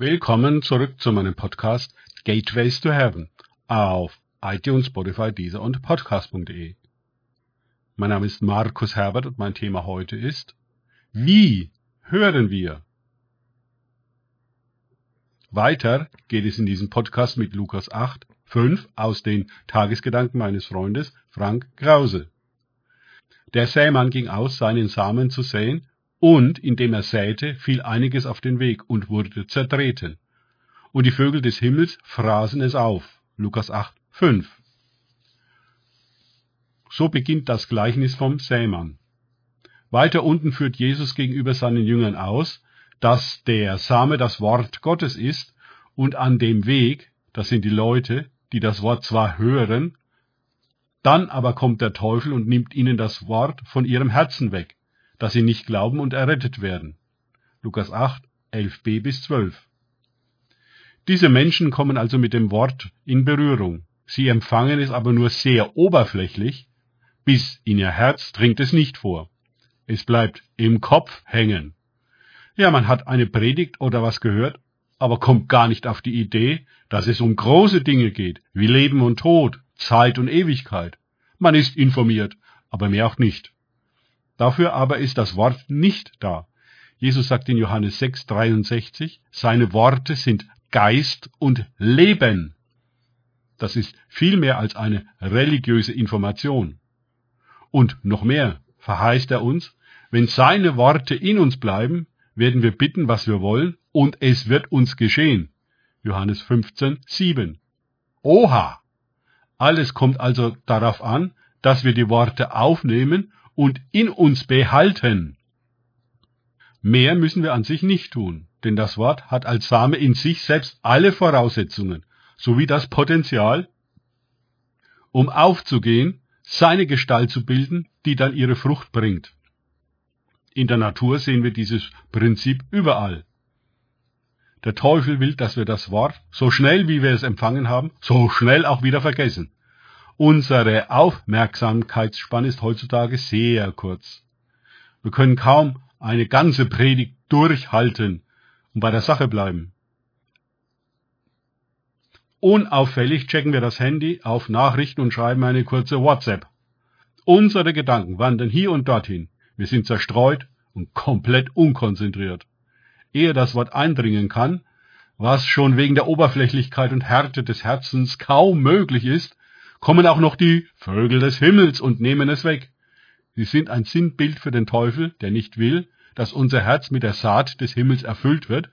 Willkommen zurück zu meinem Podcast Gateways to Heaven auf iTunes, Spotify, Deezer und Podcast.de. Mein Name ist Markus Herbert und mein Thema heute ist Wie hören wir? Weiter geht es in diesem Podcast mit Lukas 8, 5 aus den Tagesgedanken meines Freundes Frank Krause. Der Sämann ging aus, seinen Samen zu säen, und indem er säte, fiel einiges auf den Weg und wurde zertreten. Und die Vögel des Himmels fraßen es auf. Lukas 8, 5. So beginnt das Gleichnis vom Sämann. Weiter unten führt Jesus gegenüber seinen Jüngern aus, dass der Same das Wort Gottes ist und an dem Weg, das sind die Leute, die das Wort zwar hören, dann aber kommt der Teufel und nimmt ihnen das Wort von ihrem Herzen weg dass sie nicht glauben und errettet werden. Lukas 8, 11b bis 12. Diese Menschen kommen also mit dem Wort in Berührung. Sie empfangen es aber nur sehr oberflächlich, bis in ihr Herz dringt es nicht vor. Es bleibt im Kopf hängen. Ja, man hat eine Predigt oder was gehört, aber kommt gar nicht auf die Idee, dass es um große Dinge geht, wie Leben und Tod, Zeit und Ewigkeit. Man ist informiert, aber mehr auch nicht. Dafür aber ist das Wort nicht da. Jesus sagt in Johannes 6, 63, seine Worte sind Geist und Leben. Das ist viel mehr als eine religiöse Information. Und noch mehr verheißt er uns, wenn seine Worte in uns bleiben, werden wir bitten, was wir wollen, und es wird uns geschehen. Johannes 15, 7. Oha! Alles kommt also darauf an, dass wir die Worte aufnehmen und in uns behalten. Mehr müssen wir an sich nicht tun, denn das Wort hat als Same in sich selbst alle Voraussetzungen sowie das Potenzial, um aufzugehen, seine Gestalt zu bilden, die dann ihre Frucht bringt. In der Natur sehen wir dieses Prinzip überall. Der Teufel will, dass wir das Wort, so schnell wie wir es empfangen haben, so schnell auch wieder vergessen. Unsere Aufmerksamkeitsspanne ist heutzutage sehr kurz. Wir können kaum eine ganze Predigt durchhalten und bei der Sache bleiben. Unauffällig checken wir das Handy auf Nachrichten und schreiben eine kurze WhatsApp. Unsere Gedanken wandern hier und dorthin. Wir sind zerstreut und komplett unkonzentriert. Ehe das Wort eindringen kann, was schon wegen der Oberflächlichkeit und Härte des Herzens kaum möglich ist, kommen auch noch die Vögel des Himmels und nehmen es weg. Sie sind ein Sinnbild für den Teufel, der nicht will, dass unser Herz mit der Saat des Himmels erfüllt wird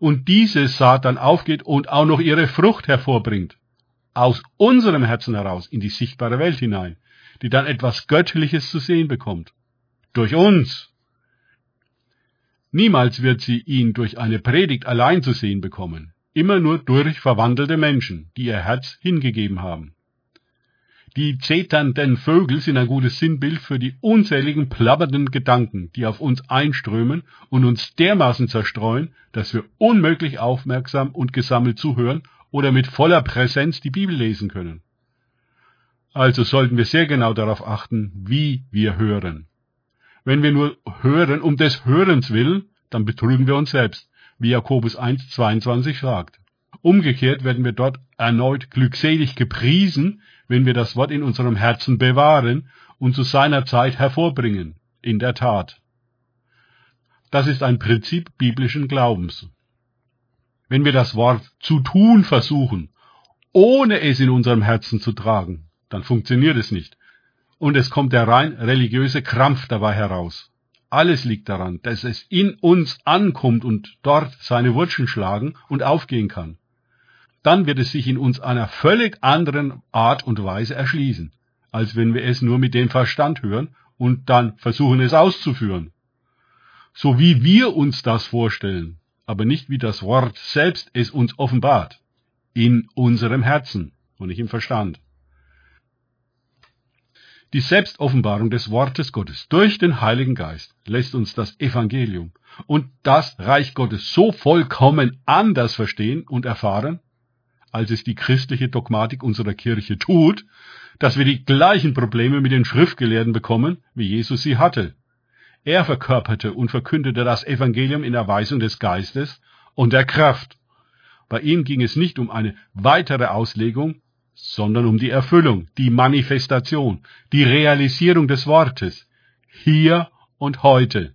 und diese Saat dann aufgeht und auch noch ihre Frucht hervorbringt. Aus unserem Herzen heraus in die sichtbare Welt hinein, die dann etwas Göttliches zu sehen bekommt. Durch uns. Niemals wird sie ihn durch eine Predigt allein zu sehen bekommen, immer nur durch verwandelte Menschen, die ihr Herz hingegeben haben. Die zeternden Vögel sind ein gutes Sinnbild für die unzähligen plappernden Gedanken, die auf uns einströmen und uns dermaßen zerstreuen, dass wir unmöglich aufmerksam und gesammelt zuhören oder mit voller Präsenz die Bibel lesen können. Also sollten wir sehr genau darauf achten, wie wir hören. Wenn wir nur hören um des Hörens willen, dann betrügen wir uns selbst, wie Jakobus 1, 22 sagt. Umgekehrt werden wir dort erneut glückselig gepriesen, wenn wir das Wort in unserem Herzen bewahren und zu seiner Zeit hervorbringen. In der Tat. Das ist ein Prinzip biblischen Glaubens. Wenn wir das Wort zu tun versuchen, ohne es in unserem Herzen zu tragen, dann funktioniert es nicht. Und es kommt der rein religiöse Krampf dabei heraus. Alles liegt daran, dass es in uns ankommt und dort seine Wurzeln schlagen und aufgehen kann dann wird es sich in uns einer völlig anderen Art und Weise erschließen, als wenn wir es nur mit dem Verstand hören und dann versuchen es auszuführen. So wie wir uns das vorstellen, aber nicht wie das Wort selbst es uns offenbart, in unserem Herzen und nicht im Verstand. Die Selbstoffenbarung des Wortes Gottes durch den Heiligen Geist lässt uns das Evangelium und das Reich Gottes so vollkommen anders verstehen und erfahren, als es die christliche Dogmatik unserer Kirche tut, dass wir die gleichen Probleme mit den Schriftgelehrten bekommen, wie Jesus sie hatte. Er verkörperte und verkündete das Evangelium in Erweisung des Geistes und der Kraft Bei ihm ging es nicht um eine weitere Auslegung, sondern um die Erfüllung, die Manifestation, die Realisierung des Wortes, hier und heute.